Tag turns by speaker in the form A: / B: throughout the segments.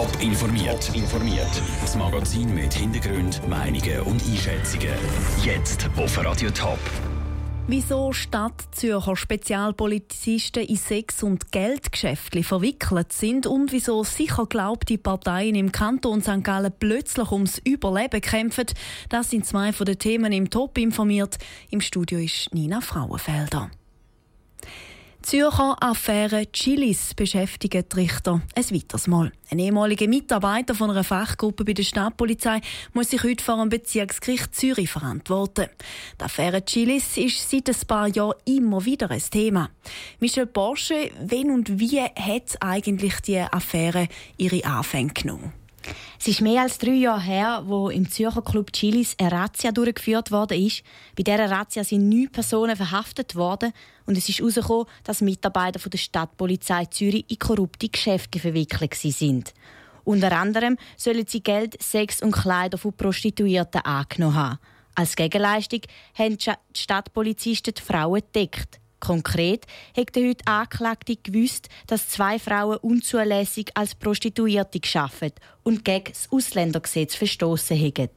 A: Top informiert. informiert. Das Magazin mit Hintergrund, Meinungen und Einschätzungen. Jetzt auf Radio Top.
B: Wieso Stadtzürcher Spezialpolizisten in Sex- und Geldgeschäfte verwickelt sind und wieso sicher glaubte Parteien im Kanton St. Gallen plötzlich ums Überleben kämpfen, das sind zwei von den Themen im Top informiert. Im Studio ist Nina Frauenfelder. Zürcher Affäre Chilis beschäftigt die Richter ein weiteres Mal. Ein ehemaliger Mitarbeiter von einer Fachgruppe bei der Stadtpolizei muss sich heute vor dem Bezirksgericht Zürich verantworten. Die Affäre Chilis ist seit ein paar Jahren immer wieder ein Thema. Michel Porsche, wenn und wie hat eigentlich die Affäre ihre Anfänge genommen?
C: Es ist mehr als drei Jahre her, wo im Zürcher Club Chilis eine Razzia durchgeführt worden ist. Bei dieser Razzia sind neun Personen verhaftet worden und es ist herausgekommen, dass Mitarbeiter von der Stadtpolizei Zürich in korrupte Geschäfte verwickelt sind. Unter anderem sollen sie Geld, Sex und Kleider von Prostituierten angenommen haben. Als Gegenleistung haben die Stadtpolizisten die Frauen gedeckt. Konkret hat der heute Anklagte gewusst, dass zwei Frauen unzulässig als Prostituierte geschafft und gegen das Ausländergesetz verstoßen haben.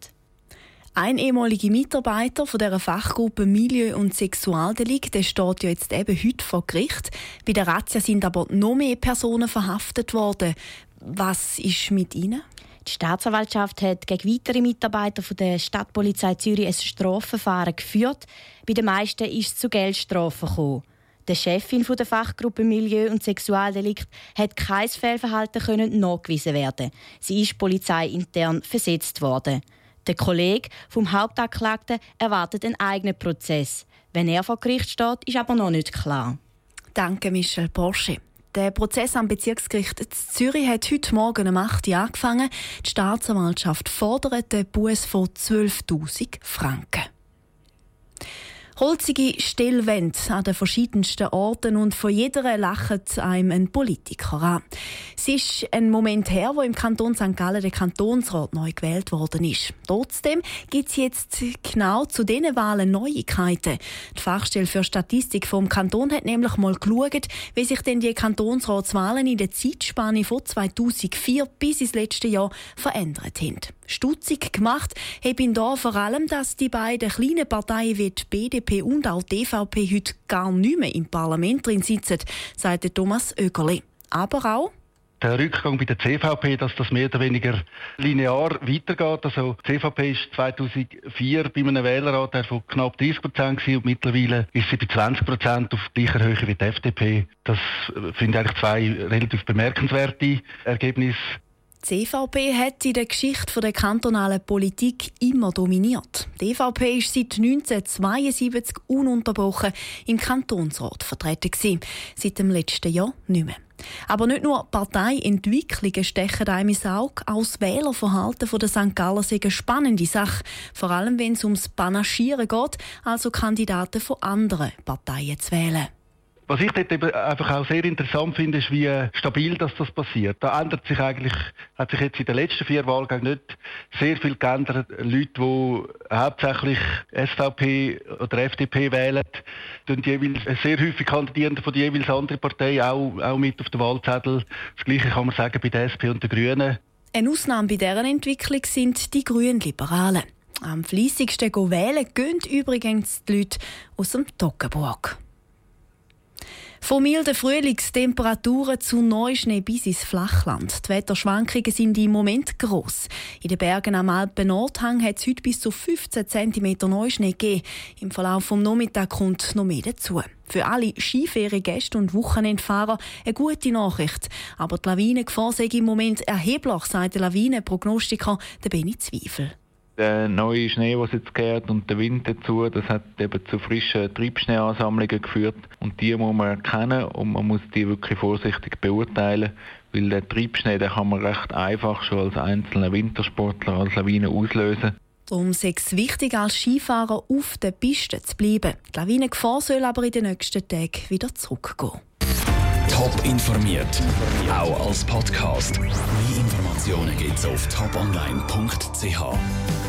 B: Ein ehemaliger Mitarbeiter von der Fachgruppe Milieu- und Sexualdelikt der steht ja jetzt eben heute vor Gericht. Bei der Razzia sind aber noch mehr Personen verhaftet worden. Was ist mit ihnen?
C: Die Staatsanwaltschaft hat gegen weitere Mitarbeiter der Stadtpolizei Zürich ein Strafverfahren geführt. Bei den meisten ist es zu Geldstrafen gekommen. Die Chefin der Fachgruppe Milieu- und Sexualdelikt hat kein Fehlverhalten können nachgewiesen werden. Sie ist polizeiintern versetzt worden. Der Kollege vom Hauptanklagten erwartet einen eigenen Prozess. Wenn er vor Gericht steht, ist aber noch nicht klar.
B: Danke, Michel Porsche. Der Prozess am Bezirksgericht Zürich hat heute Morgen um 8 Uhr angefangen. Die Staatsanwaltschaft fordert den Buß von 12.000 Franken. Holzige Stillwände an den verschiedensten Orten und von jeder lacht einem ein Politiker an. Es ist ein Moment her, wo im Kanton St. Gallen der Kantonsrat neu gewählt worden ist. Trotzdem gibt es jetzt genau zu diesen Wahlen Neuigkeiten. Die Fachstelle für Statistik vom Kanton hat nämlich mal geschaut, wie sich denn die Kantonsratswahlen in der Zeitspanne von 2004 bis ins letzte Jahr verändert haben. Stutzig gemacht habe ihn da vor allem, dass die beiden kleinen Parteien wie die BDP und auch die DVP heute gar nicht mehr im Parlament drin sitzen, sagte Thomas Oegerle. Aber auch
D: der Rückgang bei der CVP, dass das mehr oder weniger linear weitergeht. Also die CVP ist 2004 bei einem Wählerrat von knapp 30 Prozent und mittlerweile ist sie bei 20 Prozent auf gleicher Höhe wie die FDP. Das ich eigentlich zwei relativ bemerkenswerte Ergebnisse.
B: Die CVP hat in der Geschichte der kantonalen Politik immer dominiert. Die EVP ist seit 1972 ununterbrochen im Kantonsrat vertreten gewesen. Seit dem letzten Jahr nicht mehr. Aber nicht nur Parteientwicklungen stechen einem ins Auge, auch das Wählerverhalten der St. Galler ist eine spannende Sache. Vor allem, wenn es ums Panaschieren geht, also Kandidaten von anderen Parteien zu wählen.
D: Was ich dort eben einfach auch sehr interessant finde, ist, wie stabil das, das passiert. Da ändert sich eigentlich, hat sich jetzt in den letzten vier Wahlgängen nicht sehr viel geändert. Leute, die hauptsächlich SVP oder FDP wählen, tun jeweils sehr häufig Kandidierende von der jeweils anderen Partei auch, auch mit auf den Wahlzettel. Das Gleiche kann man sagen bei der SP und den Grünen.
B: Eine Ausnahme bei deren Entwicklung sind die Grünen Liberalen. Am fleissigsten wählen gehen übrigens die Leute aus dem Toggenburg. Von milden Frühlingstemperaturen zu Neuschnee bis ins Flachland. Die Wetterschwankungen sind im Moment gross. In den Bergen am Alpen Nordhang hat es heute bis zu 15 cm Neuschnee gegeben. Im Verlauf des Nachmittags kommt noch mehr dazu. Für alle Skiferiengäste und Wochenendfahrer eine gute Nachricht. Aber die Lawinengefahr sei im Moment erheblich, sagt der Lawinenprognostiker Benny Zweifel.
E: Der neue Schnee, der jetzt geht und der Wind dazu, das hat eben zu frischen Triebschneeansammlungen geführt. Und die muss man erkennen und man muss die wirklich vorsichtig beurteilen, weil der Triebschnee, den kann man recht einfach schon als einzelner Wintersportler als Lawine auslösen.
B: Darum ist es wichtig, als Skifahrer auf der Piste zu bleiben. Die Lawinengefahr soll aber in den nächsten Tagen wieder zurückgehen.
A: Top informiert, auch als Podcast. Mehr Informationen gibt es auf toponline.ch.